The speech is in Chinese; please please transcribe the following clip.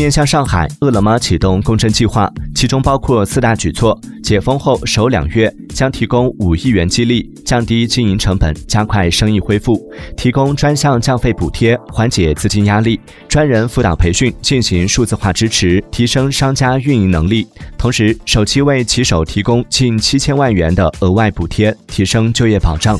面向上海饿了么启动共振计划其中包括四大举措解封后首两月将提供五亿元激励降低经营成本加快生意恢复提供专项降费补贴缓解资金压力。专人辅导培训进行数字化支持提升商家运营能力同时首期为骑手提供近七千万元的额外补贴提升就业保障。